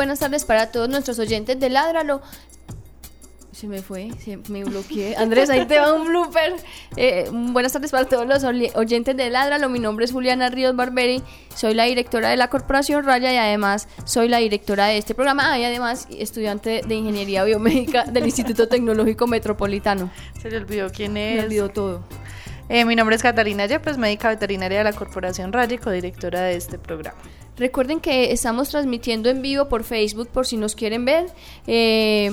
Buenas tardes para todos nuestros oyentes de Ládralo. Se me fue, se me bloqueé. Andrés, ahí te va un blooper. Eh, buenas tardes para todos los oyentes de Ládralo. Mi nombre es Juliana Ríos Barberi. Soy la directora de la Corporación Raya y además soy la directora de este programa. Ah, y además estudiante de Ingeniería Biomédica del Instituto Tecnológico Metropolitano. Se le olvidó quién Me es. olvidó todo. Eh, mi nombre es Catalina Yepes, médica veterinaria de la Corporación Raya y codirectora de este programa. Recuerden que estamos transmitiendo en vivo por Facebook por si nos quieren ver. eh,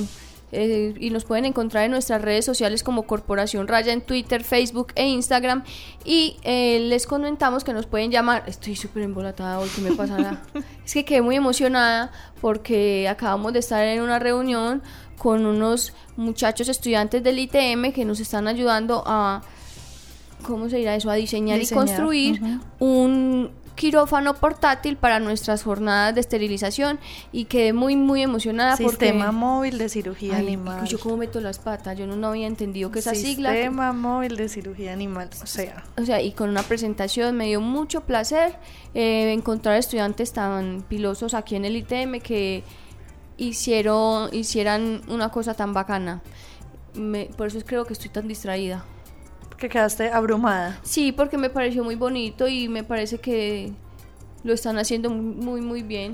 eh, y nos pueden encontrar en nuestras redes sociales como Corporación Raya en Twitter, Facebook e Instagram. Y eh, les comentamos que nos pueden llamar. Estoy súper embolatada hoy, ¿qué me pasará? es que quedé muy emocionada porque acabamos de estar en una reunión con unos muchachos estudiantes del ITM que nos están ayudando a ¿cómo se dirá eso? A diseñar, Diseñar, y construir un quirófano portátil para nuestras jornadas de esterilización y quedé muy muy emocionada Sistema porque móvil de cirugía Ay, animal. yo como meto las patas, yo no, no había entendido que esa sigla Sistema móvil de cirugía animal. O sea, o sea, y con una presentación me dio mucho placer eh, encontrar estudiantes tan pilosos aquí en el ITM que hicieron, hicieran una cosa tan bacana. Me- por eso creo que estoy tan distraída. Que quedaste abrumada. Sí, porque me pareció muy bonito y me parece que lo están haciendo muy, muy, bien.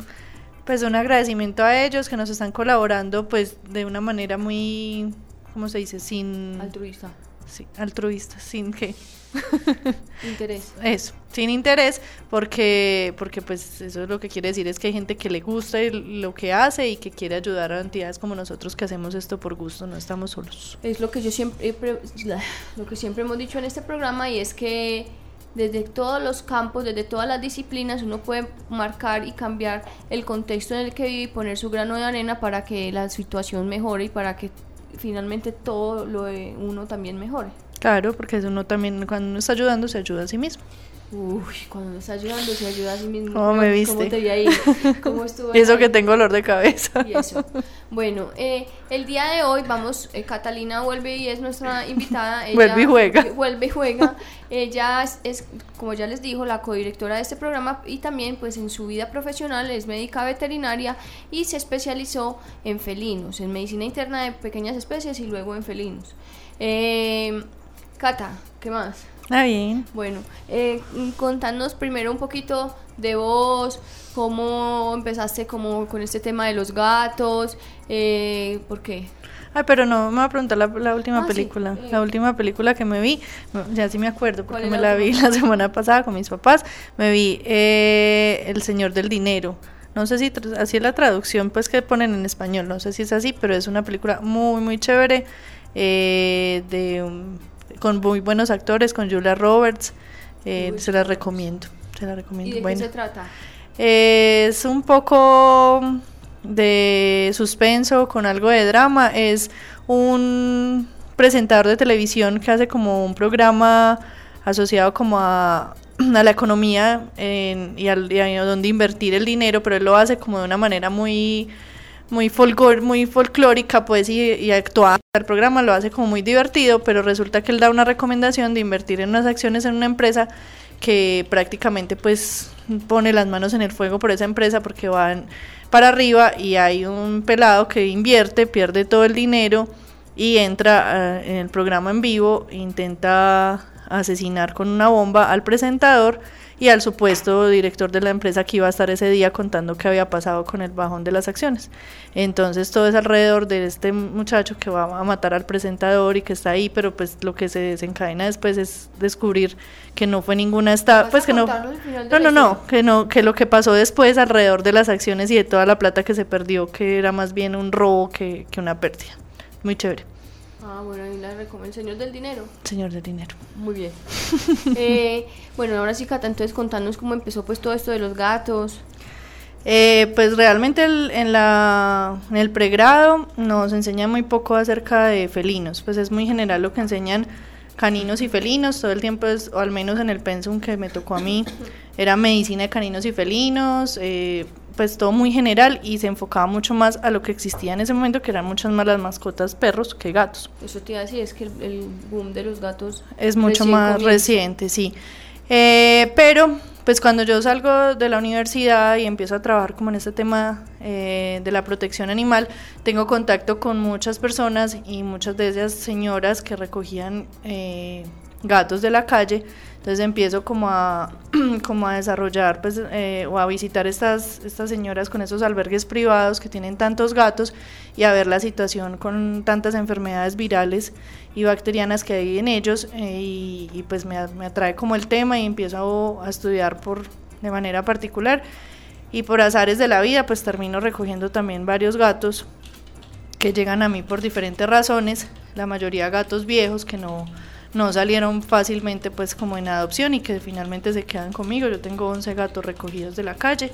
Pues un agradecimiento a ellos que nos están colaborando pues de una manera muy, ¿cómo se dice? Sin... Altruista. sí, altruista, sin que... Interés. Eso, sin interés, porque, porque pues eso es lo que quiere decir es que hay gente que le gusta lo que hace y que quiere ayudar a entidades como nosotros que hacemos esto por gusto, no estamos solos. Es lo que yo siempre, lo que siempre hemos dicho en este programa y es que desde todos los campos, desde todas las disciplinas, uno puede marcar y cambiar el contexto en el que vive y poner su grano de arena para que la situación mejore y para que finalmente todo lo de uno también mejore. Claro, porque uno también, cuando uno está ayudando, se ayuda a sí mismo. Uy, cuando uno está ayudando se ayuda a sí mismo. ¿Cómo me ¿Cómo viste? te vi ahí? ¿Cómo estuvo Y eso ahí? que tengo dolor de cabeza. Y eso. Bueno, eh, el día de hoy vamos, eh, Catalina vuelve y es nuestra invitada. Ella- Vuelve y juega. Vuelve y juega. Ella es, es, como ya les dijo, la codirectora de este programa y también pues en su vida profesional es médica veterinaria y se especializó en felinos, en medicina interna de pequeñas especies y luego en felinos. Eh, Cata, ¿qué más? Ah, bien. Bueno, eh, contanos primero un poquito de vos, cómo empezaste como con este tema de los gatos, eh, ¿por qué? Ay, pero no, me va a preguntar la, la última Ah, película. eh. La última película que me vi, ya sí me acuerdo, ¿Cuál porque me la la vi la semana pasada con mis papás. Me vi eh, El Señor del Dinero. No sé si así es la traducción pues que ponen en español, no sé si es así, pero es una película muy, muy chévere, eh, de, un- con muy buenos actores, con Julia Roberts. eh, se la recomiendo, se la ¿Y recomiendo. de Bueno. qué se trata? Es un poco de suspenso con algo de drama. Es un presentador de televisión que hace como un programa asociado como a, a la economía en- y, al, y a dónde invertir el dinero, pero él lo hace como de una manera muy muy folclor, muy folclórica pues y, y actuar el programa lo hace como muy divertido pero resulta que él da una recomendación de invertir en unas acciones en una empresa que prácticamente pues pone las manos en el fuego por esa empresa porque van para arriba y hay un pelado que invierte, pierde todo el dinero y entra eh, en el programa en vivo, intenta asesinar con una bomba al presentador y al supuesto director de la empresa que iba a estar ese día contando qué había pasado con el bajón de las acciones. Entonces todo es alrededor de este muchacho que va a matar al presentador y que está ahí, pero pues lo que se desencadena después es descubrir que no fue ninguna estafa, ¿Vas pues que no no, no, no, que no, que lo que pasó después alrededor de las acciones y de toda la plata que se perdió, que era más bien un robo que, que una pérdida. Muy chévere, Ah, bueno, ahí la recomiendo. El Señor del Dinero. señor del dinero. Muy bien. Eh, bueno, ahora sí, Cata, entonces contanos cómo empezó pues todo esto de los gatos. Eh, pues realmente en, la, en el pregrado nos enseñan muy poco acerca de felinos, pues es muy general lo que enseñan caninos y felinos, todo el tiempo es, o al menos en el pensum que me tocó a mí, era medicina de caninos y felinos, eh, pues todo muy general y se enfocaba mucho más a lo que existía en ese momento, que eran muchas más las mascotas perros que gatos. Eso te iba a decir, es que el, boom de los gatos es mucho más reciente, sí. Eh, pero pues cuando yo salgo de la universidad y empiezo a trabajar como en este tema eh, de la protección animal, tengo contacto con muchas personas y muchas de ellas señoras que recogían eh, gatos de la calle. Entonces empiezo como a, como a desarrollar pues, eh, o a visitar estas, estas señoras con esos albergues privados que tienen tantos gatos y a ver la situación con tantas enfermedades virales y bacterianas que hay en ellos eh, y, pues me, me, atrae como el tema y empiezo a, estudiar por, de manera particular y por azares de la vida pues termino recogiendo también varios gatos que llegan a mí por diferentes razones, la mayoría gatos viejos que no no salieron fácilmente pues como en adopción y que finalmente se quedan conmigo. Yo tengo 11 gatos recogidos de la calle.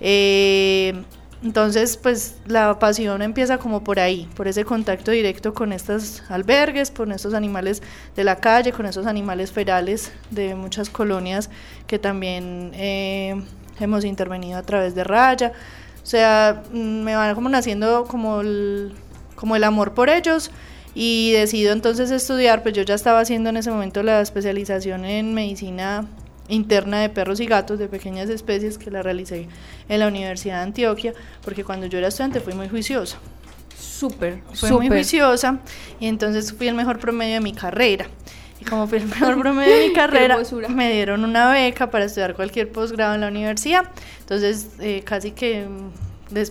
Eh, entonces pues la pasión empieza como por ahí, por ese contacto directo con estos albergues, con estos animales de la calle, con esos animales ferales de muchas colonias que también eh, hemos intervenido a través de Raya. O sea, mm, me van como naciendo como como el amor por ellos y decido entonces estudiar, pues yo ya estaba haciendo en ese momento la especialización en medicina interna de perros y gatos de pequeñas especies que la realicé en la Universidad de Antioquia, porque cuando yo era estudiante fui muy juiciosa. Súper, fui muy juiciosa y entonces fui el mejor promedio de mi carrera. Y como fui el mejor promedio de mi carrera, me dieron una beca para estudiar cualquier posgrado en la universidad. Entonces, eh, casi que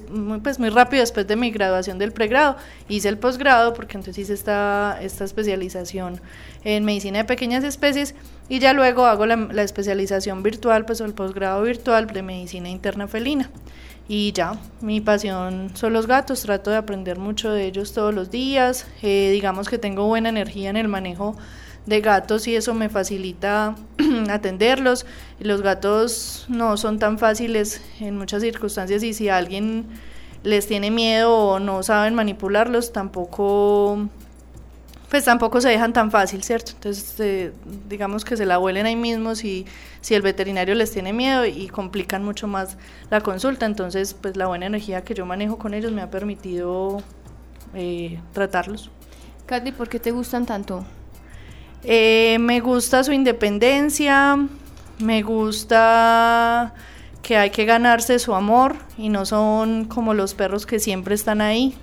muy, pues muy rápido después de mi graduación del pregrado, hice el posgrado porque entonces hice esta, esta especialización en medicina de pequeñas especies y ya luego hago la, la especialización virtual, pues el posgrado virtual de medicina interna felina. Y ya, mi pasión son los gatos, trato de aprender mucho de ellos todos los días, eh, digamos que tengo buena energía en el manejo de gatos y eso me facilita atenderlos. Los gatos no son tan fáciles en muchas circunstancias y si alguien les tiene miedo o no saben manipularlos, tampoco pues tampoco se dejan tan fácil, ¿cierto? Entonces, eh, digamos que se la huelen ahí mismo si, si el veterinario les tiene miedo y complican mucho más la consulta. Entonces, pues la buena energía que yo manejo con ellos me ha permitido eh, tratarlos. Katy, ¿por qué te gustan tanto? Eh, me gusta su independencia, me gusta que hay que ganarse su amor y no son como los perros que siempre están ahí.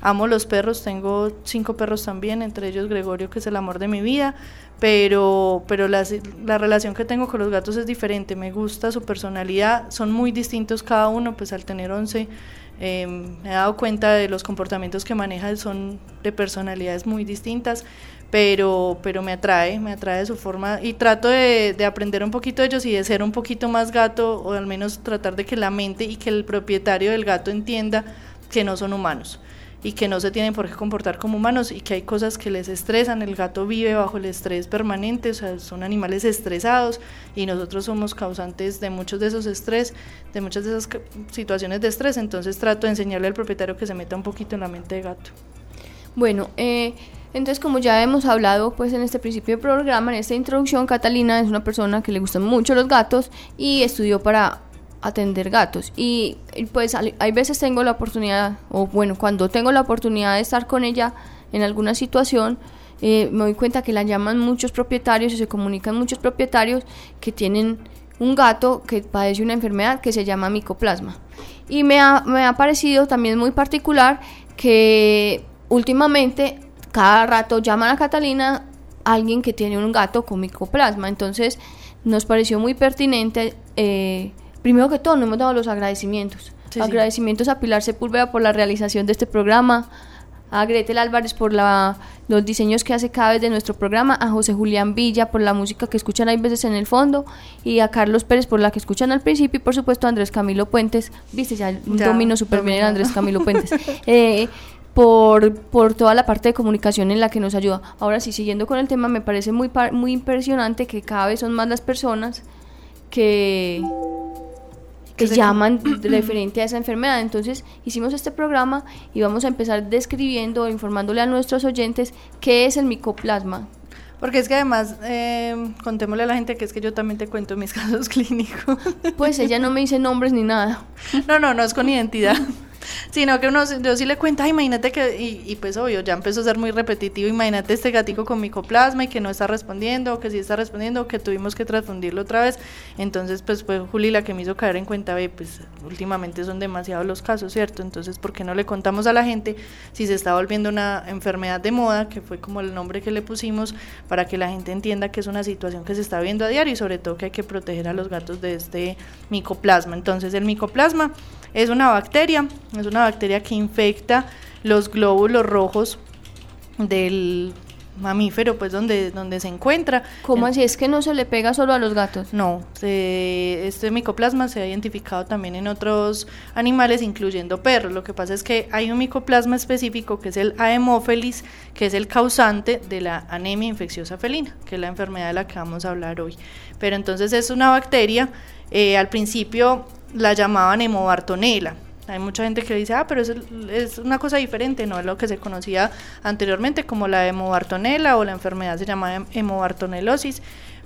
Amo los perros, tengo cinco perros también, entre ellos Gregorio, que es el amor de mi vida, pero, pero la, la relación que tengo con los gatos es diferente, me gusta su personalidad, son muy distintos cada uno, pues al tener once eh, me he dado cuenta de los comportamientos que manejan, son de personalidades muy distintas, pero, pero me atrae, me atrae su forma y trato de, de, aprender un poquito de ellos y de ser un poquito más gato o al menos tratar de que la mente y que el propietario del gato entienda que no son humanos y que no se tienen por qué comportar como humanos y que hay cosas que les estresan, el gato vive bajo el estrés permanente, o sea, son animales estresados y nosotros somos causantes de muchos de esos estrés, de muchas de esas situaciones de estrés, entonces trato de enseñarle al propietario que se meta un poquito en la mente de gato. Bueno, eh, entonces, como ya hemos hablado pues en este principio del programa, en esta introducción, Catalina es una persona que le gustan mucho los gatos y estudió para atender gatos. Y pues hay veces tengo la oportunidad, o bueno, cuando tengo la oportunidad de estar con ella en alguna situación, eh, me doy cuenta que la llaman muchos propietarios y se comunican muchos propietarios que tienen un gato que padece una enfermedad que se llama micoplasma. Y me ha, me ha parecido también muy particular que últimamente cada rato llaman a Catalina alguien que tiene un gato con micoplasma. Entonces nos pareció muy pertinente, eh, primero que todo, nos hemos dado los agradecimientos. Agradecimientos a Pilar Sepúlveda por la realización de este programa, a Gretel Álvarez por la, los diseños que hace cada vez de nuestro programa, a José Julián Villa por la música que escuchan hay veces en el fondo, y a Carlos Pérez por la que escuchan al principio, y por supuesto a Andrés Camilo Puentes, viste, ya, un domino súper bien Andrés Camilo Puentes. eh, por, por toda la parte de comunicación en la que nos ayuda. Ahora sí, siguiendo con el tema, me parece muy, muy impresionante que cada vez son más las personas que, que llaman referente a esa enfermedad. Entonces hicimos este programa y vamos a empezar describiendo, informándole a nuestros oyentes qué es el micoplasma. Porque es que además, eh, contémosle a la gente que es que yo también te cuento mis casos clínicos. Pues ella no me dice nombres ni nada. No, no, no es con identidad. Sino que uno, yo sí le cuento, imagínate que, y, pues obvio, ya empezó a ser muy repetitivo, imagínate este gatico con micoplasma y que no está respondiendo, o que sí está respondiendo, o que tuvimos que transfundirlo otra vez. Entonces, pues fue Juli la que me hizo caer en cuenta, ve, pues últimamente son demasiados los casos, ¿cierto? Entonces, ¿por qué no le contamos a la gente si se está volviendo una enfermedad de moda, que fue como el nombre que le pusimos, para que la gente entienda que es una situación que se está viendo a diario y sobre todo que hay que proteger a los gatos de este micoplasma? Entonces, el micoplasma es una bacteria, es una bacteria que infecta los glóbulos rojos del mamífero, pues donde, donde se encuentra. ¿Cómo así? ¿Es que no se le pega solo a los gatos? No, este micoplasma se ha identificado también en otros animales, incluyendo perros. Lo que pasa es que hay un micoplasma específico que es el Haemophilus, que es el causante de la anemia infecciosa felina, que es la enfermedad de la que vamos a hablar hoy. Pero entonces es una bacteria, eh, al principio la llamaban hemobartonela. Hay mucha gente que dice, ah, pero es, es, una cosa diferente, no es lo que se conocía anteriormente como la hemobartonela o la enfermedad se llama hemobartonelosis.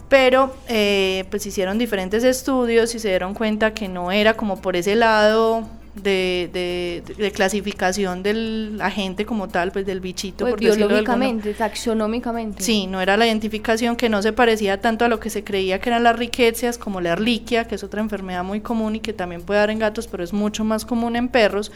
Pero eh, pues hicieron diferentes estudios y se dieron cuenta que no era como por ese lado de, de, clasificación del agente como tal, pues del bichito. Pues biológicamente, taxonómicamente. Sí, no era la identificación que no se parecía tanto a lo que se creía que eran las riquecias, como la erliquia, que es otra enfermedad muy común y que también puede dar en gatos, pero es mucho más común en perros.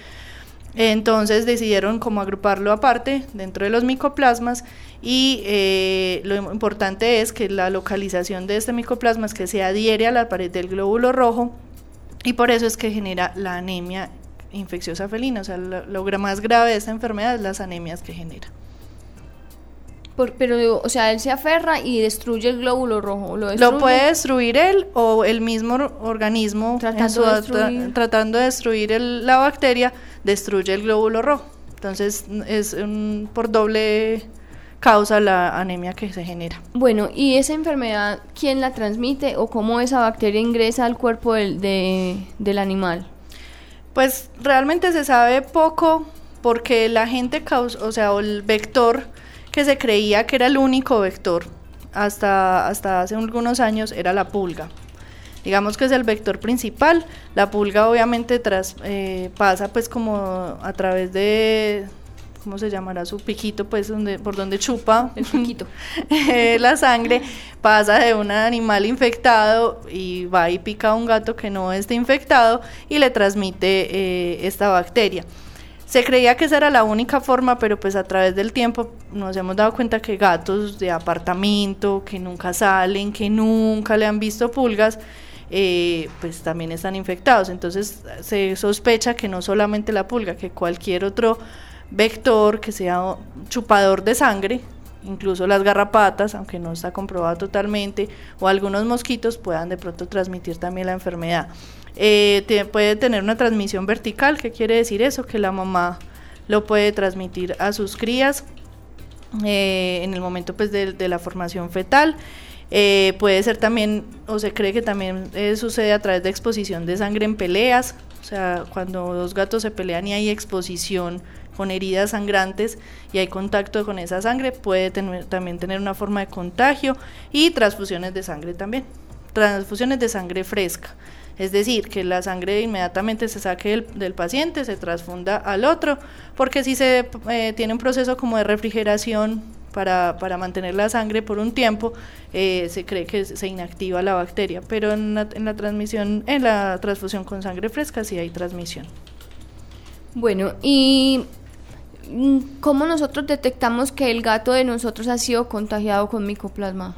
Entonces decidieron como agruparlo aparte dentro de los micoplasmas y eh, lo importante es que la localización de este micoplasma es que se adhiere a la pared del glóbulo rojo y por eso es que genera la anemia infecciosa felina. O sea, lo, más grave de esta enfermedad es las anemias que genera. pero, o sea, él se aferra y destruye el glóbulo rojo. Lo, puede destruir él o el mismo organismo tratando, de, destruir. tratando de destruir la bacteria, destruye el glóbulo rojo. Entonces es por doble causa la anemia que se genera. Bueno, ¿y esa enfermedad quién la transmite o cómo esa bacteria ingresa al cuerpo del, del animal? Pues realmente se sabe poco porque la gente causa, o sea, el vector que se creía que era el único vector hasta, hasta hace algunos años era la pulga. Digamos que es el vector principal. La pulga obviamente tras, eh, pasa pues como a través de, ¿cómo se llamará? Su piquito, pues, donde, por donde chupa el piquito. Eh, la sangre, pasa de un animal infectado y va y pica a un gato que no esté infectado y le transmite eh, esta bacteria. Se creía que esa era la única forma, pero pues a través del tiempo nos hemos dado cuenta que gatos de apartamento, que nunca salen, que nunca le han visto pulgas, eh, pues también están infectados. Entonces se sospecha que no solamente la pulga, que cualquier otro vector que sea chupador de sangre, incluso las garrapatas, aunque no está comprobado totalmente, o algunos mosquitos puedan de pronto transmitir también la enfermedad. Eh, puede tener una transmisión vertical, ¿qué quiere decir eso? Que la mamá lo puede transmitir a sus crías eh, en el momento pues, de, la formación fetal. Eh, puede ser también, o se cree que también sucede a través de exposición de sangre en peleas, o sea, cuando dos gatos se pelean y hay exposición con heridas sangrantes y hay contacto con esa sangre, puede tener, también tener una forma de contagio y transfusiones de sangre también, transfusiones de sangre fresca. Es decir, que la sangre inmediatamente se saque del, paciente, se transfunda al otro, porque si se eh, tiene un proceso como de refrigeración para, para, mantener la sangre por un tiempo, eh, se cree que se inactiva la bacteria, pero en la, en la transmisión, en la transfusión con sangre fresca sí hay transmisión. Bueno, y ¿Cómo nosotros detectamos que el gato de nosotros ha sido contagiado con micoplasma?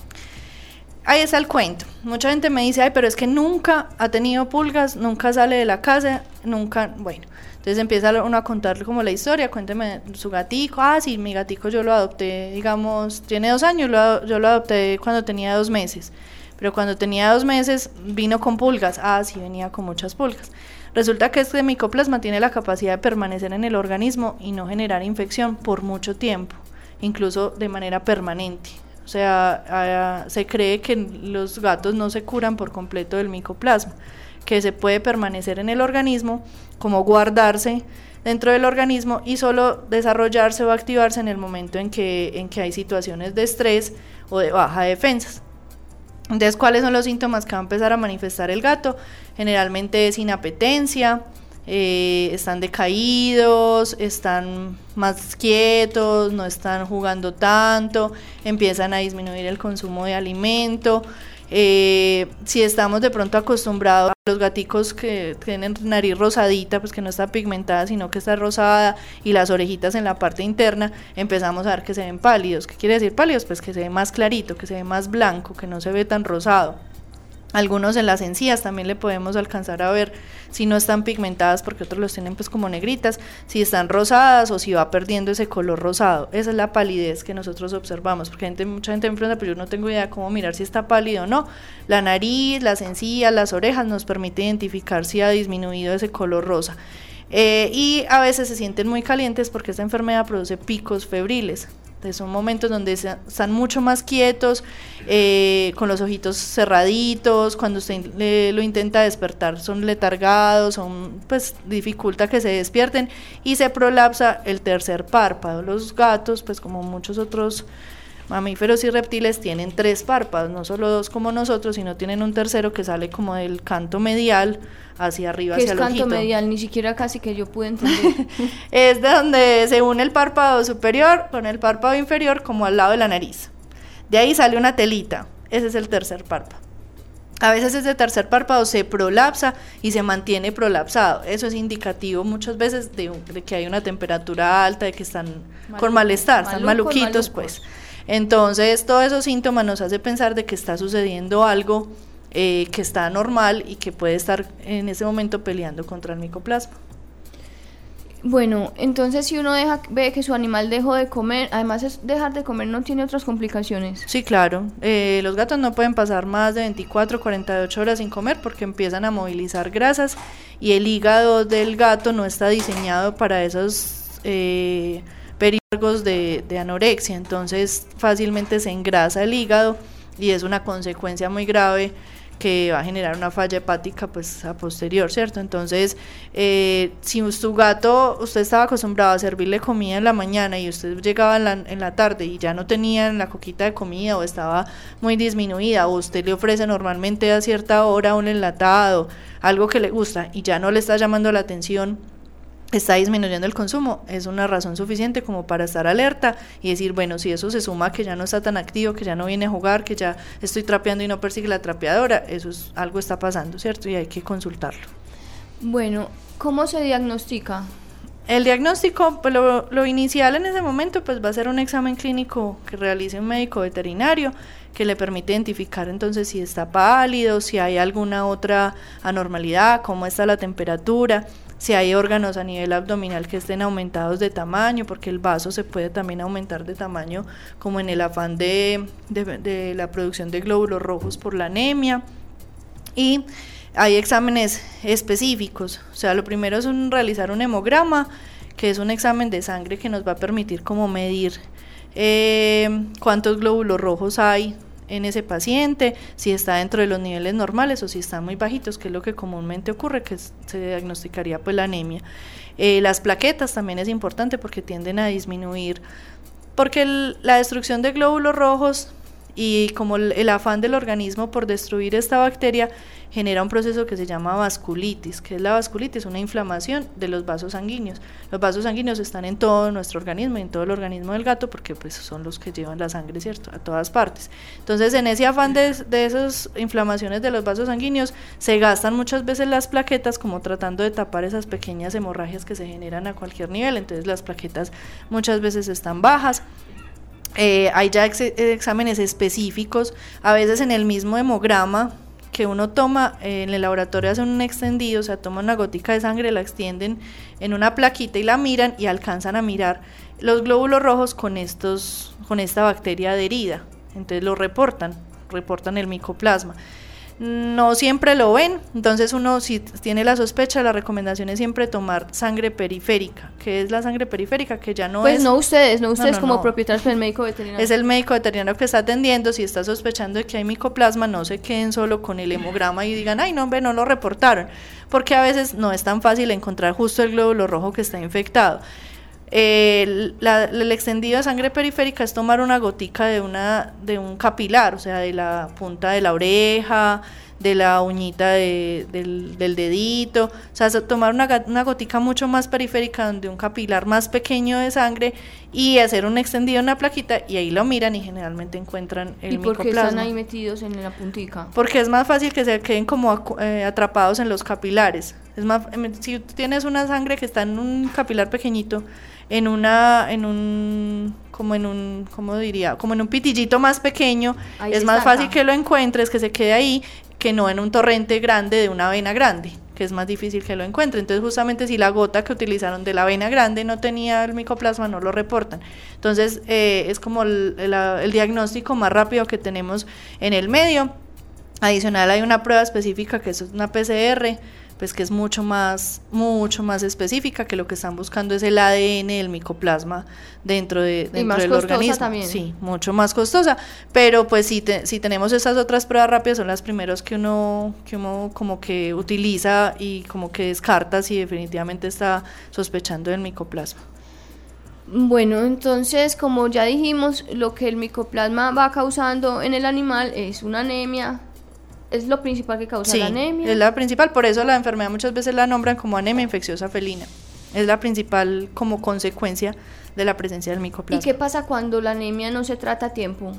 Ahí está el cuento. Mucha gente me dice, ay, pero es que nunca ha tenido pulgas, nunca sale de la casa, nunca, bueno. Entonces empieza uno a contarle como la historia, cuénteme su gatico, ah, sí, mi gatico yo lo adopté, digamos, tiene dos años, yo lo adopté cuando tenía dos meses, pero cuando tenía dos meses vino con pulgas, ah, sí, venía con muchas pulgas. Resulta que este micoplasma tiene la capacidad de permanecer en el organismo y no generar infección por mucho tiempo, incluso de manera permanente. O sea, se cree que los gatos no se curan por completo del micoplasma, que se puede permanecer en el organismo, como guardarse dentro del organismo y solo desarrollarse o activarse en el momento en que, en que hay situaciones de estrés o de baja defensas. Entonces, ¿cuáles son los síntomas que va a empezar a manifestar el gato? Generalmente es inapetencia, eh, están decaídos, están más quietos, no están jugando tanto, empiezan a disminuir el consumo de alimento, eh, si estamos de pronto acostumbrados a los gaticos que tienen nariz rosadita, pues que no está pigmentada, sino que está rosada, y las orejitas en la parte interna, empezamos a ver que se ven pálidos. ¿Qué quiere decir pálidos? Pues que se ve más clarito, que se ve más blanco, que no se ve tan rosado. Algunos en las encías también le podemos alcanzar a ver si no están pigmentadas porque otros los tienen pues como negritas, si están rosadas o si va perdiendo ese color rosado. Esa es la palidez que nosotros observamos, porque mucha gente me pregunta, pero yo no tengo idea cómo mirar si está pálido o no. La nariz, las encías, las orejas nos permite identificar si ha disminuido ese color rosa. Eh, y a veces se sienten muy calientes porque esta enfermedad produce picos febriles son momentos donde están mucho más quietos, eh, con los ojitos cerraditos, cuando usted lo intenta despertar son letargados, son, pues dificulta que se despierten y se prolapsa el tercer párpado. Los gatos, pues como muchos otros mamíferos y reptiles tienen tres párpados, no solo dos como nosotros, sino tienen un tercero que sale como del canto medial hacia arriba, ¿Qué hacia es el canto ojito. medial? Ni siquiera casi que yo pude entender. es de donde se une el párpado superior con el párpado inferior como al lado de la nariz. De ahí sale una telita, ese es el tercer párpado. A veces ese tercer párpado se prolapsa y se mantiene prolapsado. Eso es indicativo muchas veces de, de que hay una temperatura alta, de que están con malestar, están maluquitos, pues. Entonces, todos esos síntomas nos hace pensar de que está sucediendo algo eh, que está normal y que puede estar en ese momento peleando contra el micoplasma. Bueno, entonces si uno deja, ve que su animal dejó de comer, además es dejar de comer no tiene otras complicaciones. Sí, claro. Eh, los gatos no pueden pasar más de 24 48 horas sin comer porque empiezan a movilizar grasas y el hígado del gato no está diseñado para esos eh, periodos de, de anorexia. Entonces fácilmente se engrasa el hígado y es una consecuencia muy grave que va a generar una falla hepática pues a posterior, ¿cierto? Entonces, eh, si su gato, usted estaba acostumbrado a servirle comida en la mañana y usted llegaba en la, en la tarde y ya no tenía la coquita de comida o estaba muy disminuida o usted le ofrece normalmente a cierta hora un enlatado, algo que le gusta y ya no le está llamando la atención, está disminuyendo el consumo, es una razón suficiente como para estar alerta y decir, bueno, si eso se suma a que ya no está tan activo, que ya no viene a jugar, que ya estoy trapeando y no persigue la trapeadora, eso es algo está pasando, ¿cierto? Y hay que consultarlo. Bueno, ¿cómo se diagnostica? El diagnóstico, pues lo, lo inicial en ese momento, pues va a ser un examen clínico que realice un médico veterinario que le permite identificar entonces si está pálido, si hay alguna otra anormalidad, cómo está la temperatura, si hay órganos a nivel abdominal que estén aumentados de tamaño, porque el vaso se puede también aumentar de tamaño como en el afán de, de, la producción de glóbulos rojos por la anemia. Y hay exámenes específicos, o sea, lo primero es realizar un hemograma, que es un examen de sangre que nos va a permitir como medir eh, cuántos glóbulos rojos hay en ese paciente, si está dentro de los niveles normales o si están muy bajitos, que es lo que comúnmente ocurre, que se diagnosticaría pues la anemia. Eh, las plaquetas también es importante porque tienden a disminuir, porque la destrucción de glóbulos rojos y como el, afán del organismo por destruir esta bacteria genera un proceso que se llama vasculitis, que es la vasculitis, una inflamación de los vasos sanguíneos. Los vasos sanguíneos están en todo nuestro organismo y en todo el organismo del gato porque pues son los que llevan la sangre, ¿cierto? A todas partes. Entonces, en ese afán de, de esas inflamaciones de los vasos sanguíneos, se gastan muchas veces las plaquetas como tratando de tapar esas pequeñas hemorragias que se generan a cualquier nivel. Entonces, las plaquetas muchas veces están bajas. Eh, hay ya ex exámenes específicos, a veces en el mismo hemograma que uno toma eh, en el laboratorio hacen un extendido, o sea, toman una gotica de sangre, la extienden en una plaquita y la miran y alcanzan a mirar los glóbulos rojos con estos con esta bacteria adherida. Entonces lo reportan, reportan el micoplasma. No siempre lo ven, entonces uno si tiene la sospecha, la recomendación es siempre tomar sangre periférica, que es la sangre periférica, que ya no pues es... Pues no ustedes, no ustedes como no. propietarios, pero el médico veterinario. Es el médico veterinario que está atendiendo, si está sospechando de que hay micoplasma, no se queden solo con el hemograma y digan, ay no, hombre, no lo reportaron, porque a veces no es tan fácil encontrar justo el glóbulo rojo que está infectado. Eh, la, el extendido de sangre periférica es tomar una gotica de, una, de un capilar, o sea, de la punta de la oreja, de la uñita de, del, del, dedito, o sea, tomar una, una, gotica mucho más periférica de un capilar más pequeño de sangre y hacer un extendido en la plaquita y ahí lo miran y generalmente encuentran el ¿Y por qué micoplasma. están ahí metidos en la puntica? Porque es más fácil que se queden como eh, atrapados en los capilares. Es más, si tú tienes una sangre que está en un capilar pequeñito, en una, en un, como en un, ¿cómo diría? Como en un pitillito más pequeño, ahí es más fácil que lo encuentres, que se quede ahí, que no en un torrente grande de una vena grande, que es más difícil que lo encuentre. Entonces, justamente si la gota que utilizaron de la vena grande no tenía el micoplasma, no lo reportan. Entonces, eh, es como el, el, el diagnóstico más rápido que tenemos en el medio. Adicional, hay una prueba específica que es una PCR, pues que es mucho más, mucho más específica, que lo que están buscando es el ADN del micoplasma dentro, de, dentro y más del costosa organismo. También. Sí, mucho más costosa, pero pues si, te, si tenemos estas otras pruebas rápidas son las primeras que uno, que uno como que utiliza y como que descarta si definitivamente está sospechando del micoplasma. Bueno, entonces, como ya dijimos, lo que el micoplasma va causando en el animal es una anemia, es lo principal que causa sí, la anemia. Es la principal, por eso la enfermedad muchas veces la nombran como anemia infecciosa felina. Es la principal como consecuencia de la presencia del micoplasma. ¿Y qué pasa cuando la anemia no se trata a tiempo?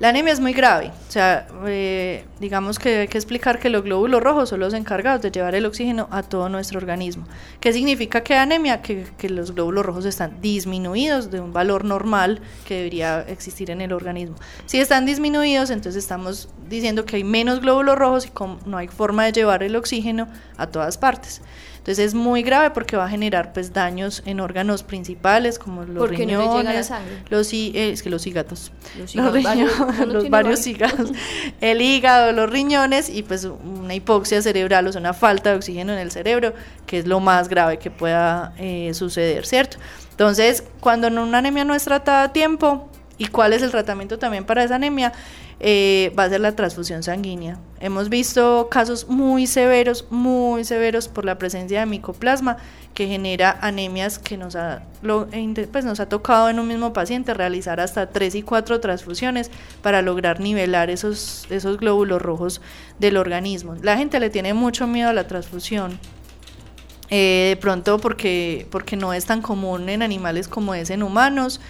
La anemia es muy grave, o sea, eh, digamos que hay que explicar que los glóbulos rojos son los encargados de llevar el oxígeno a todo nuestro organismo. ¿Qué significa que anemia? Que, que, los glóbulos rojos están disminuidos de un valor normal que debería existir en el organismo. Si están disminuidos, entonces estamos diciendo que hay menos glóbulos rojos y no hay forma de llevar el oxígeno a todas partes. Entonces es muy grave porque va a generar pues daños en órganos principales como los porque riñones, no le llega la sangre. los eh, es que los hígados, los, los, riñones, varios, los varios hígados, el hígado, los riñones y pues una hipoxia cerebral, o sea, una falta de oxígeno en el cerebro, que es lo más grave que pueda eh, suceder, ¿cierto? Entonces, cuando una anemia no es tratada a tiempo, ¿y cuál es el tratamiento también para esa anemia? Eh, va a ser la transfusión sanguínea. Hemos visto casos muy severos, muy severos por la presencia de micoplasma que genera anemias que nos ha, lo, pues nos ha tocado en un mismo paciente realizar hasta tres y cuatro transfusiones para lograr nivelar esos, esos glóbulos rojos del organismo. La gente le tiene mucho miedo a la transfusión. Eh, de pronto porque, porque no es tan común en animales como es en humanos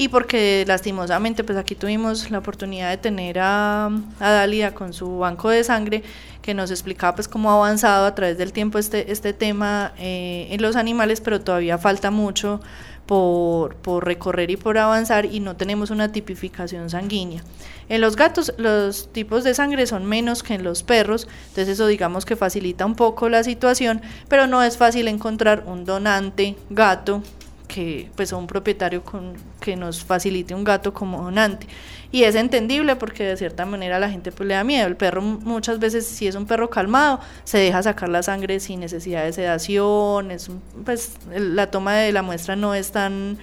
y porque lastimosamente pues aquí tuvimos la oportunidad de tener a, a Dalia con su banco de sangre que nos explicaba pues cómo ha avanzado a través del tiempo este, este tema eh, en los animales, pero todavía falta mucho por, por recorrer y por avanzar y no tenemos una tipificación sanguínea. En los gatos los tipos de sangre son menos que en los perros, entonces eso digamos que facilita un poco la situación, pero no es fácil encontrar un donante gato que pues un propietario con, que nos facilite un gato como donante. Y es entendible porque de cierta manera la gente pues le da miedo. El perro muchas veces si es un perro calmado se deja sacar la sangre sin necesidad de sedación. Es pues la toma de la muestra no es tan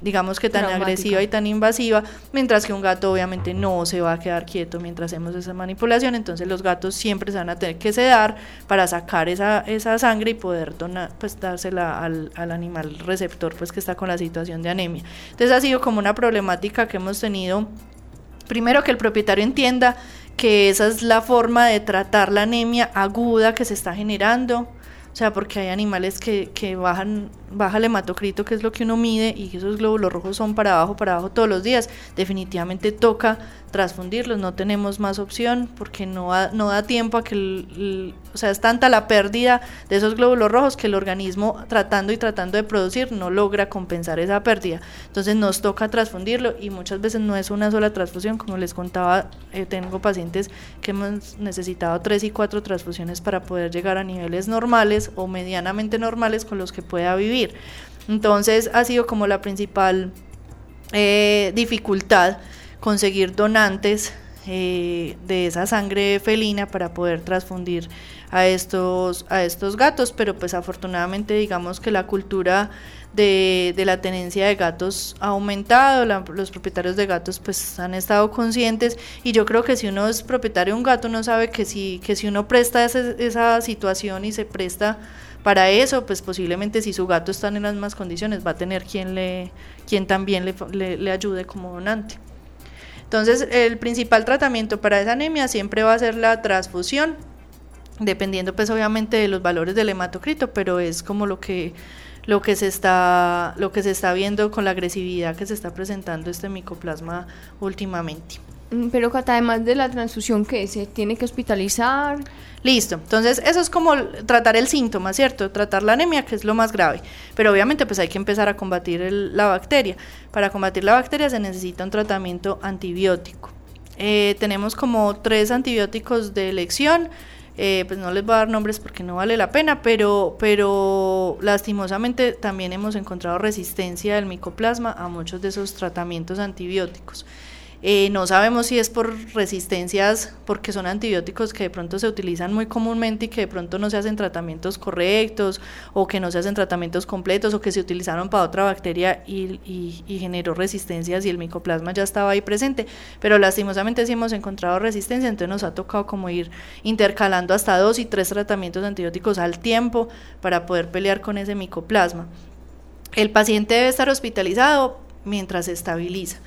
digamos que tan Traumática. agresiva y tan invasiva, mientras que un gato obviamente no se va a quedar quieto mientras hacemos esa manipulación, entonces los gatos siempre se van a tener que sedar para sacar esa, esa sangre y poder donar, pues dársela al, al animal receptor pues que está con la situación de anemia. Entonces ha sido como una problemática que hemos tenido, primero que el propietario entienda que esa es la forma de tratar la anemia aguda que se está generando, o sea, porque hay animales que, que bajan, baja el hematocrito, que es lo que uno mide, y esos glóbulos rojos son para abajo, para abajo todos los días. Definitivamente toca transfundirlos, no tenemos más opción porque no, no da tiempo a que, o sea, es tanta la pérdida de esos glóbulos rojos que el organismo tratando y tratando de producir no logra compensar esa pérdida. Entonces nos toca transfundirlo y muchas veces no es una sola transfusión, como les contaba, eh, tengo pacientes que hemos necesitado tres y cuatro transfusiones para poder llegar a niveles normales o medianamente normales con los que pueda vivir. Entonces ha sido como la principal eh, dificultad conseguir donantes eh, de esa sangre felina para poder transfundir a estos, a estos gatos, pero pues afortunadamente digamos que la cultura de, la tenencia de gatos ha aumentado, los propietarios de gatos pues han estado conscientes y yo creo que si uno es propietario de un gato uno sabe que si, que si uno presta esa situación y se presta para eso, pues posiblemente si su gato está en las mismas condiciones va a tener quien, le, quien también le, le ayude como donante. Entonces, el principal tratamiento para esa anemia siempre va a ser la transfusión, dependiendo pues obviamente de los valores del hematocrito, pero es como lo que lo que se está lo que se está viendo con la agresividad que se está presentando este micoplasma últimamente. Mm, pero además de la transfusión que se tiene que hospitalizar. Listo, entonces eso es como tratar el síntoma, ¿cierto? Tratar la anemia, que es lo más grave. Pero obviamente pues hay que empezar a combatir la bacteria. Para combatir la bacteria se necesita un tratamiento antibiótico. Eh, tenemos como tres antibióticos de elección. Eh, pues no les voy a dar nombres porque no vale la pena, pero, pero lastimosamente también hemos encontrado resistencia del micoplasma a muchos de esos tratamientos antibióticos. Eh, no sabemos si es por resistencias, porque son antibióticos que de pronto se utilizan muy comúnmente y que de pronto no se hacen tratamientos correctos o que no se hacen tratamientos completos o que se utilizaron para otra bacteria y, y, generó resistencias y el micoplasma ya estaba ahí presente. Pero lastimosamente sí hemos encontrado resistencia, entonces nos ha tocado como ir intercalando hasta dos y tres tratamientos antibióticos al tiempo para poder pelear con ese micoplasma. El paciente debe estar hospitalizado mientras se estabiliza.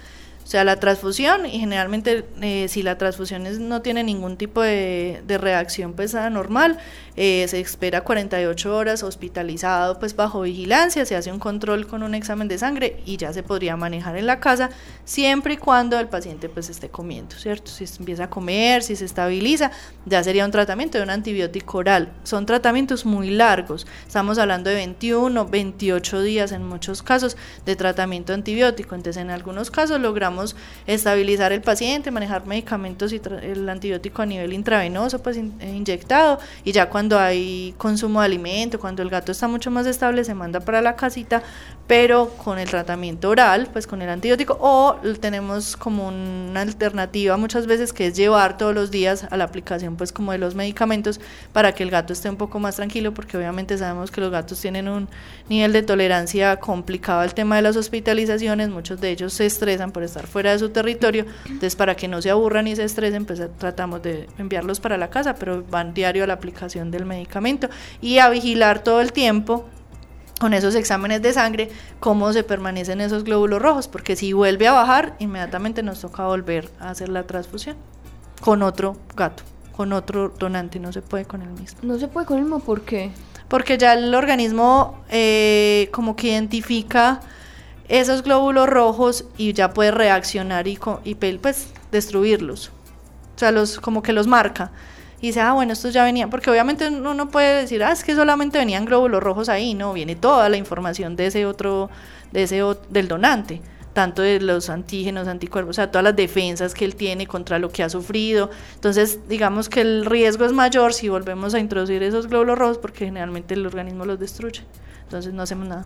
O sea, la transfusión, y generalmente eh, si la transfusión no tiene ningún tipo de, de reacción pues anormal, eh, se espera 48 horas hospitalizado pues bajo vigilancia, se hace un control con un examen de sangre y ya se podría manejar en la casa siempre y cuando el paciente pues esté comiendo, ¿cierto? Si empieza a comer, si se estabiliza, ya sería un tratamiento de un antibiótico oral. Son tratamientos muy largos, estamos hablando de 21, 28 días en muchos casos de tratamiento antibiótico, entonces en algunos casos logramos estabilizar el paciente, manejar medicamentos y el antibiótico a nivel intravenoso pues inyectado y ya cuando hay consumo de alimento, cuando el gato está mucho más estable, se manda para la casita, pero con el tratamiento oral, pues con el antibiótico, o tenemos como una alternativa muchas veces que es llevar todos los días a la aplicación pues como de los medicamentos para que el gato esté un poco más tranquilo, porque obviamente sabemos que los gatos tienen un nivel de tolerancia complicado al tema de las hospitalizaciones, muchos de ellos se estresan por estar fuera de su territorio, entonces para que no se aburran y se estresen, pues tratamos de enviarlos para la casa, pero van diario a la aplicación del medicamento y a vigilar todo el tiempo con esos exámenes de sangre cómo se permanecen esos glóbulos rojos, porque si vuelve a bajar, inmediatamente nos toca volver a hacer la transfusión con otro gato, con otro donante, no se puede con el mismo. No se puede con el mismo, ¿por qué? Porque ya el organismo eh, como que identifica esos glóbulos rojos y ya puede reaccionar y, y pues destruirlos. O sea, los, como que los marca y dice, ah, bueno, estos ya venían, porque obviamente uno no puede decir, ah, es que solamente venían glóbulos rojos ahí, no, viene toda la información de ese otro, de ese del donante tanto de los antígenos, anticuerpos, o sea, todas las defensas que él tiene contra lo que ha sufrido. Entonces, digamos que el riesgo es mayor si volvemos a introducir esos glóbulos rojos porque generalmente el organismo los destruye. Entonces no hacemos nada,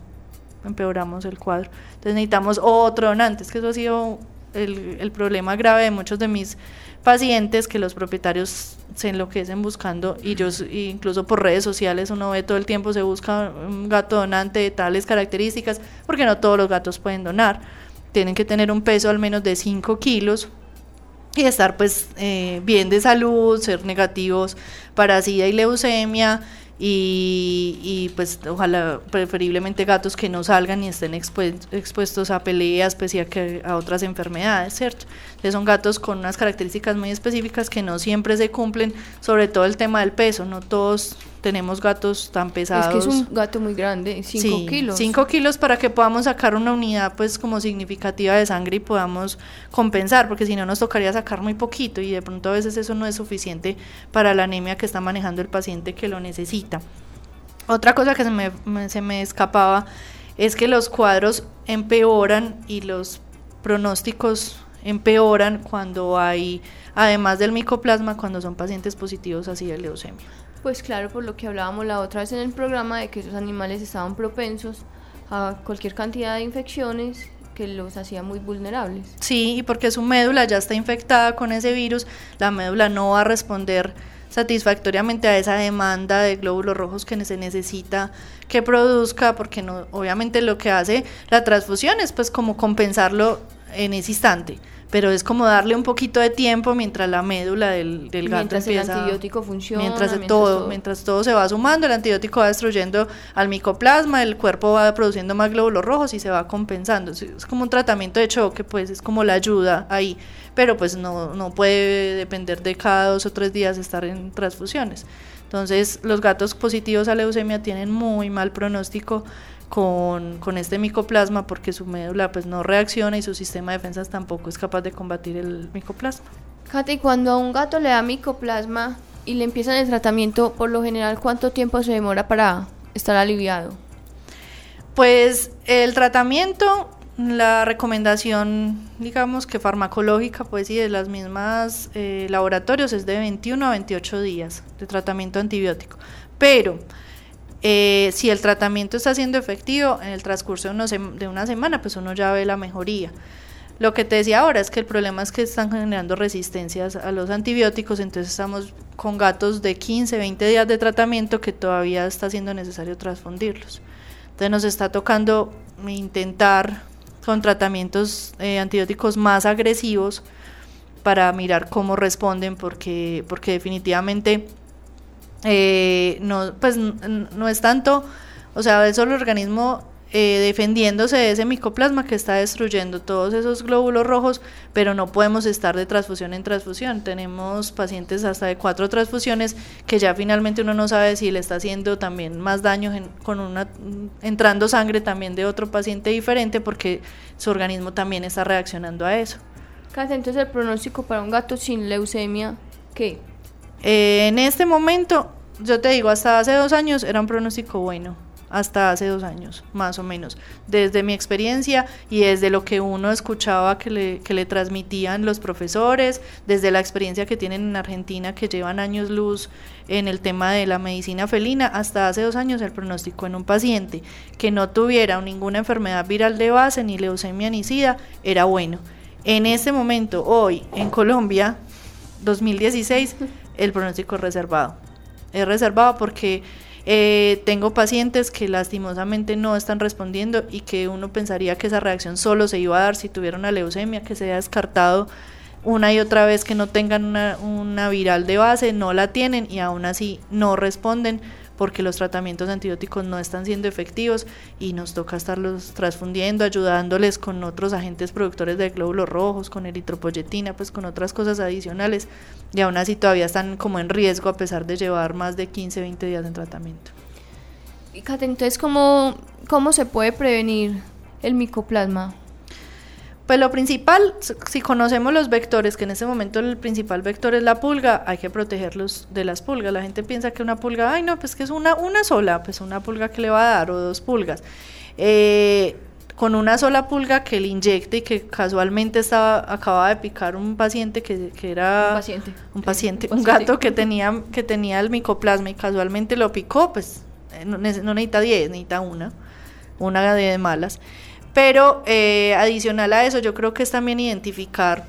empeoramos el cuadro. Entonces necesitamos otro donante, es que eso ha sido el, el problema grave de muchos de mis pacientes que los propietarios se enloquecen buscando y yo incluso por redes sociales uno ve todo el tiempo se busca un gato donante de tales características porque no todos los gatos pueden donar tienen que tener un peso al menos de 5 kilos y estar pues eh, bien de salud, ser negativos para SIDA y leucemia y, pues ojalá preferiblemente gatos que no salgan y estén expuestos a peleas, pese a, que, a otras enfermedades, ¿cierto? Entonces son gatos con unas características muy específicas que no siempre se cumplen, sobre todo el tema del peso, no todos tenemos gatos tan pesados. Es que es un gato muy grande, 5 kilos. 5 kilos para que podamos sacar una unidad pues como significativa de sangre y podamos compensar, porque si no nos tocaría sacar muy poquito y de pronto a veces eso no es suficiente para la anemia que está manejando el paciente que lo necesita. Otra cosa que se me, se me escapaba es que los cuadros empeoran y los pronósticos empeoran cuando hay, además del micoplasma, cuando son pacientes positivos así de leucemia. Pues claro, por lo que hablábamos la otra vez en el programa de que esos animales estaban propensos a cualquier cantidad de infecciones que los hacía muy vulnerables. Sí, y porque su médula ya está infectada con ese virus, la médula no va a responder satisfactoriamente a esa demanda de glóbulos rojos que se necesita que produzca, porque no, obviamente lo que hace la transfusión es pues como compensarlo en ese instante pero es como darle un poquito de tiempo mientras la médula del, del gato mientras empieza... el antibiótico funciona. Mientras, todo, mientras todo se va sumando, el antibiótico va destruyendo al micoplasma, el cuerpo va produciendo más glóbulos rojos y se va compensando. Es como un tratamiento de choque, pues es como la ayuda ahí, pero pues no, no puede depender de cada dos o tres días estar en transfusiones. Entonces, los gatos positivos a leucemia tienen muy mal pronóstico con, con, este micoplasma porque su médula pues no reacciona y su sistema de defensas tampoco es capaz de combatir el micoplasma. Katy, cuando a un gato le da micoplasma y le empiezan el tratamiento, por lo general, ¿cuánto tiempo se demora para estar aliviado? Pues el tratamiento, la recomendación, digamos que farmacológica, pues y de las mismas eh, laboratorios es de 21 a 28 días de tratamiento antibiótico. Pero eh, si el tratamiento está siendo efectivo, en el transcurso de, una semana, pues uno ya ve la mejoría. Lo que te decía ahora es que el problema es que están generando resistencias a los antibióticos, entonces estamos con gatos de 15, 20 días de tratamiento que todavía está siendo necesario transfundirlos. Entonces nos está tocando intentar con tratamientos eh, antibióticos más agresivos para mirar cómo responden, porque, porque definitivamente eh, no, pues no es tanto, o sea, es solo el organismo eh, defendiéndose de ese micoplasma que está destruyendo todos esos glóbulos rojos, pero no podemos estar de transfusión en transfusión. Tenemos pacientes hasta de cuatro transfusiones que ya finalmente uno no sabe si le está haciendo también más daño con una entrando sangre también de otro paciente diferente porque su organismo también está reaccionando a eso. entonces el pronóstico para un gato sin leucemia, ¿qué? Eh, en este momento, yo te digo, hasta hace dos años era un pronóstico bueno, hasta hace dos años, más o menos, desde mi experiencia y desde lo que uno escuchaba que le, que le transmitían los profesores, desde la experiencia que tienen en Argentina, que llevan años luz en el tema de la medicina felina, hasta hace dos años el pronóstico en un paciente que no tuviera ninguna enfermedad viral de base, ni leucemia ni sida, era bueno. En este momento, hoy, en Colombia, 2016, el pronóstico es reservado. Es reservado porque eh, tengo pacientes que lastimosamente no están respondiendo y que uno pensaría que esa reacción solo se iba a dar si tuvieron una leucemia, que se haya descartado una y otra vez que no tengan una, una viral de base, no la tienen y aún así no responden porque los tratamientos antibióticos no están siendo efectivos y nos toca estarlos transfundiendo, ayudándoles con otros agentes productores de glóbulos rojos, con eritropoyetina, pues con otras cosas adicionales y aún así todavía están como en riesgo a pesar de llevar más de 15, 20 días en tratamiento. Y Kate, entonces, ¿cómo, ¿cómo se puede prevenir el micoplasma? Pues lo principal, si conocemos los vectores, que en este momento el principal vector es la pulga, hay que protegerlos de las pulgas. La gente piensa que una pulga, ay no, pues que es una, una sola, pues una pulga que le va a dar o dos pulgas. Eh, con una sola pulga que le inyecte y que casualmente estaba acababa de picar un paciente que, era un paciente, un, paciente, un gato que tenía que tenía el micoplasma y casualmente lo picó, pues eh, no, necesita 10, necesita una, una de malas. Pero eh, adicional a eso, yo creo que es también identificar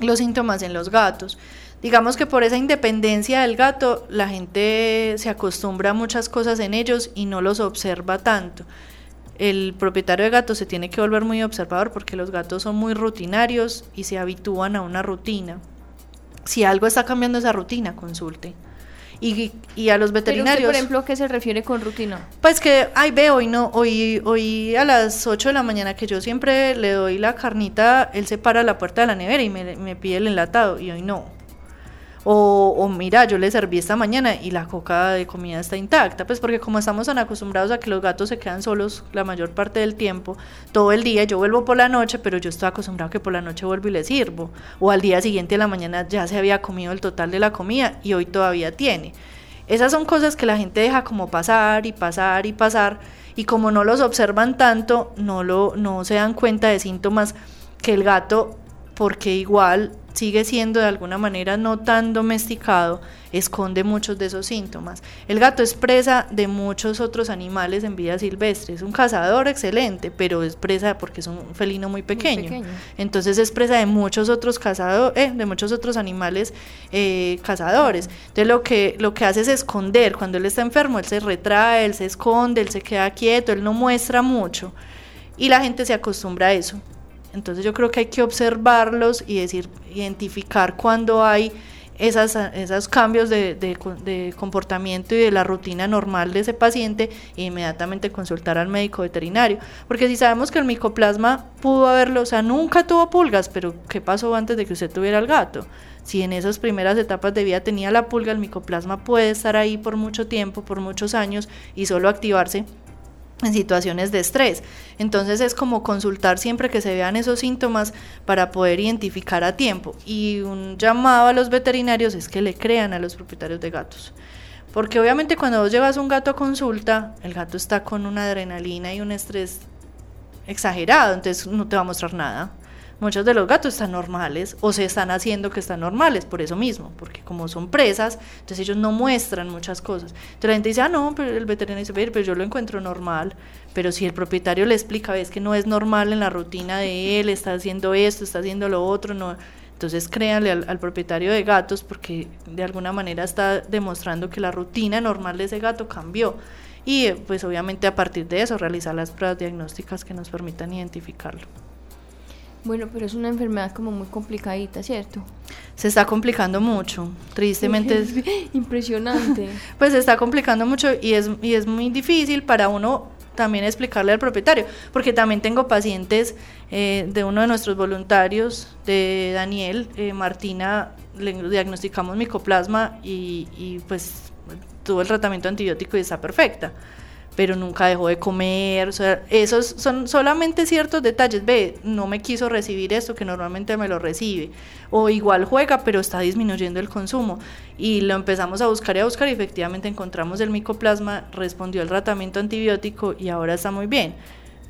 los síntomas en los gatos. Digamos que por esa independencia del gato, la gente se acostumbra a muchas cosas en ellos y no los observa tanto. El propietario de gatos se tiene que volver muy observador porque los gatos son muy rutinarios y se habitúan a una rutina. Si algo está cambiando esa rutina, consulte. Y, a los veterinarios. por ejemplo, ¿qué se refiere con rutina? Pues que, ay, ve, hoy no, hoy, hoy a las 8 de la mañana que yo siempre le doy la carnita, él se para a la puerta de la nevera y me, me pide el enlatado y hoy no. O, mira, yo le serví esta mañana y la coca de comida está intacta, pues porque como estamos tan acostumbrados a que los gatos se quedan solos la mayor parte del tiempo, todo el día, yo vuelvo por la noche, pero yo estoy acostumbrado a que por la noche vuelvo y le sirvo. O al día siguiente a la mañana ya se había comido el total de la comida y hoy todavía tiene. Esas son cosas que la gente deja como pasar y pasar y pasar y como no los observan tanto, no, lo, no se dan cuenta de síntomas que el gato porque igual sigue siendo de alguna manera no tan domesticado, esconde muchos de esos síntomas. El gato es presa de muchos otros animales en vida silvestre. Es un cazador excelente, pero es presa porque es un felino muy pequeño. Entonces es presa de muchos otros cazadores, eh, de muchos otros animales eh, cazadores. Entonces lo que, lo que hace es esconder. Cuando él está enfermo, él se retrae, él se esconde, él se queda quieto, él no muestra mucho. Y la gente se acostumbra a eso. Entonces yo creo que hay que observarlos y decir, identificar cuando hay esas, esos cambios de, de, comportamiento y de la rutina normal de ese paciente e inmediatamente consultar al médico veterinario. Porque si sabemos que el micoplasma pudo haberlo, o sea, nunca tuvo pulgas, pero ¿qué pasó antes de que usted tuviera el gato? Si en esas primeras etapas de vida tenía la pulga, el micoplasma puede estar ahí por mucho tiempo, por muchos años y solo activarse en situaciones de estrés. Entonces es como consultar siempre que se vean esos síntomas para poder identificar a tiempo. Y un llamado a los veterinarios es que le crean a los propietarios de gatos. Porque obviamente cuando vos llevas un gato a consulta, el gato está con una adrenalina y un estrés exagerado, entonces no te va a mostrar nada muchos de los gatos están normales o se están haciendo que están normales por eso mismo, porque como son presas, entonces ellos no muestran muchas cosas. Entonces la gente dice, ah, no, pero el veterinario dice, pero yo lo encuentro normal, pero si el propietario le explica, ves que no es normal en la rutina de él, está haciendo esto, está haciendo lo otro, no. Entonces créanle al, al, propietario de gatos porque de alguna manera está demostrando que la rutina normal de ese gato cambió. Y pues obviamente a partir de eso realizar las pruebas diagnósticas que nos permitan identificarlo. Bueno, pero es una enfermedad como muy complicadita, ¿cierto? Se está complicando mucho, tristemente. Es, Impresionante. Pues se está complicando mucho y es, y es muy difícil para uno también explicarle al propietario, porque también tengo pacientes eh, de uno de nuestros voluntarios, de Daniel, eh, Martina, le diagnosticamos micoplasma y, y pues tuvo el tratamiento antibiótico y está perfecta pero nunca dejó de comer, o sea, esos son solamente ciertos detalles, ve, no me quiso recibir esto que normalmente me lo recibe, o igual juega, pero está disminuyendo el consumo, y lo empezamos a buscar y a buscar y efectivamente encontramos el micoplasma, respondió al tratamiento antibiótico y ahora está muy bien.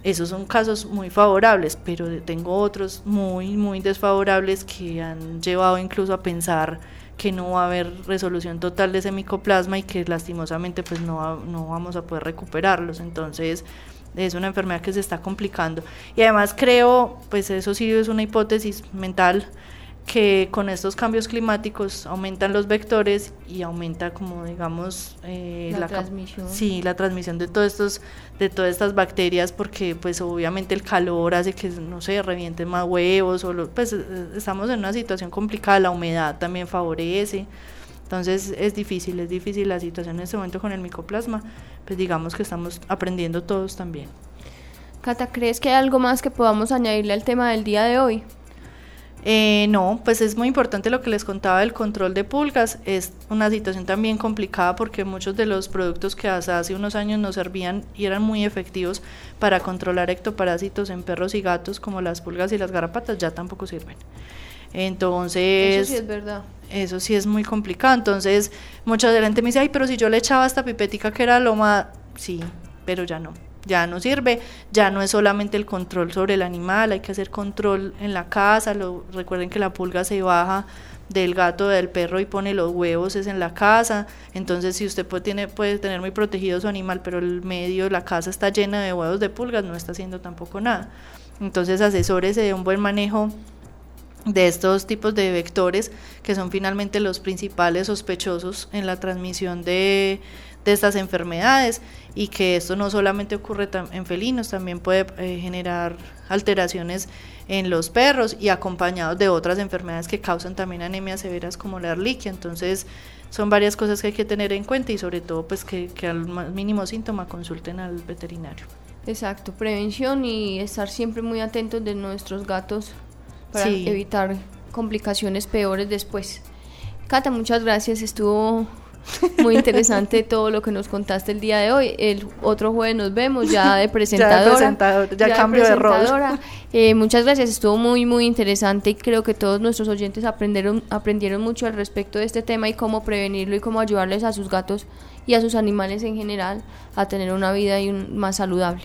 Esos son casos muy favorables, pero tengo otros muy, muy desfavorables que han llevado incluso a pensar que no va a haber resolución total de ese micoplasma y que lastimosamente pues no, no vamos a poder recuperarlos. Entonces es una enfermedad que se está complicando. Y además creo, pues eso sí es una hipótesis mental, que con estos cambios climáticos aumentan los vectores y aumenta como digamos eh, la, transmisión. Sí la transmisión de todos estos de todas estas bacterias porque pues obviamente el calor hace que no sé revienten más huevos o pues eh, estamos en una situación complicada la humedad también favorece. Entonces es difícil es difícil la situación en este momento con el micoplasma pues digamos que estamos aprendiendo todos también. Cata crees que hay algo más que podamos añadirle al tema del día de hoy eh, no, pues es muy importante lo que les contaba del control de pulgas. Es una situación también complicada porque muchos de los productos que hasta hace unos años nos servían y eran muy efectivos para controlar ectoparásitos en perros y gatos como las pulgas y las garrapatas ya tampoco sirven. Entonces... Eso sí es verdad. Eso sí es muy complicado. Entonces, mucha gente me dice, ay, pero si yo le echaba esta pipetica que era lo más... Sí, pero ya no ya no sirve, ya no es solamente el control sobre el animal, hay que hacer control en la casa, lo, recuerden que la pulga se baja del gato, del perro y pone los huevos es en la casa, entonces si usted puede, tiene, puede tener muy protegido su animal, pero el medio, la casa está llena de huevos de pulgas, no está haciendo tampoco nada. Entonces asesórese de un buen manejo de estos tipos de vectores que son finalmente los principales sospechosos en la transmisión de de estas enfermedades y que esto no solamente ocurre en felinos, también puede eh, generar alteraciones en los perros y acompañados de otras enfermedades que causan también anemias severas como la erliquia. Entonces, son varias cosas que hay que tener en cuenta y sobre todo pues que, que al mínimo síntoma consulten al veterinario. Exacto, prevención y estar siempre muy atentos de nuestros gatos para evitar complicaciones peores después. Cata, muchas gracias, estuvo muy interesante todo lo que nos contaste el día de hoy. El otro jueves nos vemos ya de presentadora. ya, cambio de, rol. Eh, muchas gracias, estuvo muy, muy interesante y creo que todos nuestros oyentes aprendieron, aprendieron mucho al respecto de este tema y cómo prevenirlo y cómo ayudarles a sus gatos y a sus animales en general a tener una vida y más saludable.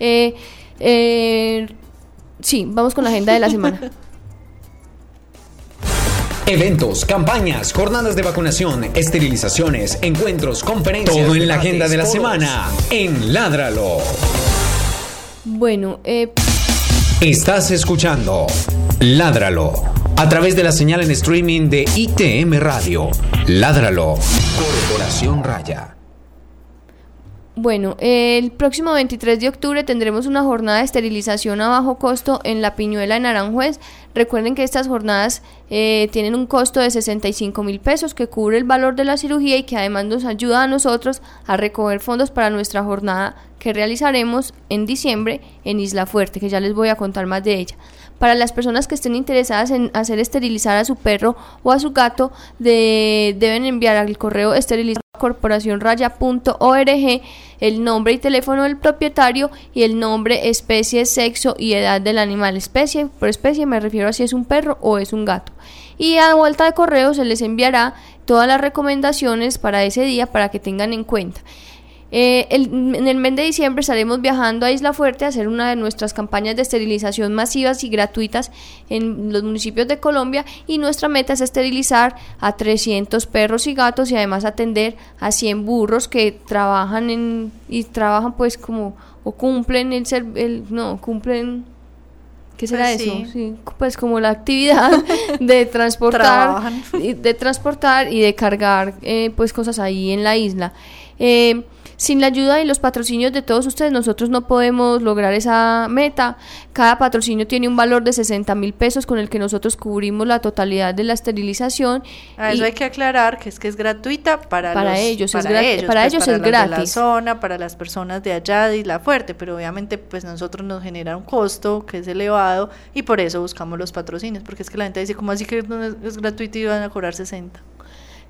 Eh, eh, sí, vamos con la agenda de la semana. Eventos, campañas, jornadas de vacunación, esterilizaciones, encuentros, conferencias. Todo en la agenda de la semana en Ládralo. Bueno, eh... Estás escuchando Ládralo a través de la señal en streaming de ITM Radio. Ládralo. Corporación Raya. Bueno, el próximo 23 de octubre tendremos una jornada de esterilización a bajo costo en La Piñuela en Aranjuez. Recuerden que estas jornadas eh, tienen un costo de 65 mil pesos que cubre el valor de la cirugía y que además nos ayuda a nosotros a recoger fondos para nuestra jornada que realizaremos en diciembre en Isla Fuerte, que ya les voy a contar más de ella. Para las personas que estén interesadas en hacer esterilizar a su perro o a su gato, deben enviar al correo esterilizadorcorporacionraya.org el nombre y teléfono del propietario y el nombre, especie, sexo y edad del animal. Especie, por especie me refiero a si es un perro o es un gato. Y a vuelta de correo se les enviará todas las recomendaciones para ese día para que tengan en cuenta. Eh, en el mes de diciembre estaremos viajando a Isla Fuerte a hacer una de nuestras campañas de esterilización masivas y gratuitas en los municipios de Colombia y nuestra meta es esterilizar a 300 perros y gatos y además atender a 100 burros que trabajan en y trabajan pues como o cumplen el, el no cumplen ¿Qué será pues eso? Sí. pues como la actividad de transportar, de transportar y de cargar eh, pues cosas ahí en la isla. Eh, sin la ayuda y los patrocinios de todos ustedes, nosotros no podemos lograr esa meta. Cada patrocinio tiene un valor de 60 mil pesos con el que nosotros cubrimos la totalidad de la esterilización. A eso hay que aclarar que es que es gratuita para, para ellos, es para ellos, para ellos es gratis. La zona, para las personas de allá de Isla Fuerte, pero obviamente pues nosotros nos genera un costo que es elevado y por eso buscamos los patrocinios, porque es que la gente dice, ¿cómo así que no es, es gratuito y van a cobrar 60?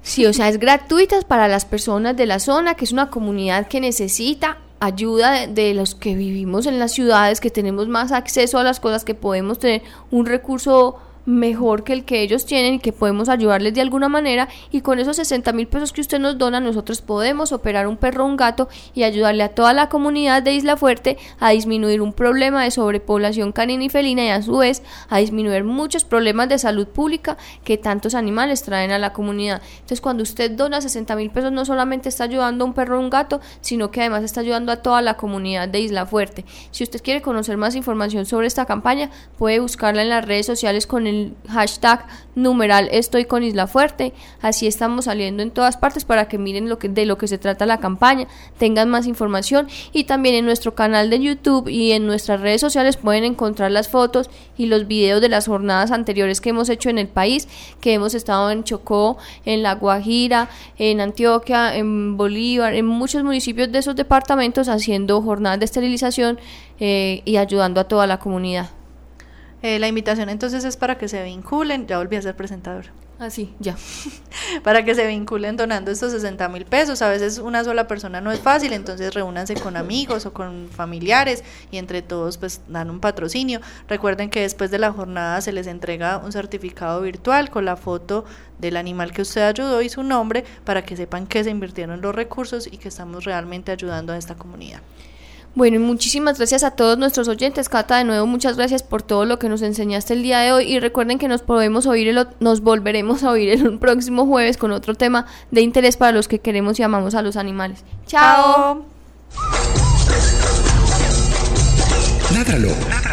Sí, o sea, es gratuita para las personas de la zona, que es una comunidad que necesita ayuda de, los que vivimos en las ciudades, que tenemos más acceso a las cosas, que podemos tener un recurso mejor que el que ellos tienen y que podemos ayudarles de alguna manera y con esos 60 mil pesos que usted nos dona nosotros podemos operar un perro un gato y ayudarle a toda la comunidad de Isla Fuerte a disminuir un problema de sobrepoblación canina y felina y a su vez a disminuir muchos problemas de salud pública que tantos animales traen a la comunidad. Entonces cuando usted dona 60 mil pesos no solamente está ayudando a un perro o un gato sino que además está ayudando a toda la comunidad de Isla Fuerte. Si usted quiere conocer más información sobre esta campaña puede buscarla en las redes sociales con el hashtag numeral estoy con Isla Fuerte. Así estamos saliendo en todas partes para que miren lo que, de lo que se trata la campaña, tengan más información y también en nuestro canal de YouTube y en nuestras redes sociales pueden encontrar las fotos y los videos de las jornadas anteriores que hemos hecho en el país, que hemos estado en Chocó, en La Guajira, en Antioquia, en Bolívar, en muchos municipios de esos departamentos haciendo jornadas de esterilización eh, y ayudando a toda la comunidad. Eh, la invitación entonces es para que se vinculen, ya volví a ser presentador. Ah, sí, ya. para que se vinculen donando estos 60 mil pesos. A veces una sola persona no es fácil, entonces reúnanse con amigos o con familiares y entre todos pues dan un patrocinio. Recuerden que después de la jornada se les entrega un certificado virtual con la foto del animal que usted ayudó y su nombre para que sepan que se invirtieron los recursos y que estamos realmente ayudando a esta comunidad. Bueno, y muchísimas gracias a todos nuestros oyentes. Cata, de nuevo, muchas gracias por todo lo que nos enseñaste el día de hoy. Y recuerden que nos podemos oír, el, nos volveremos a oír el próximo jueves con otro tema de interés para los que queremos y amamos a los animales. ¡Chao! Ládralo,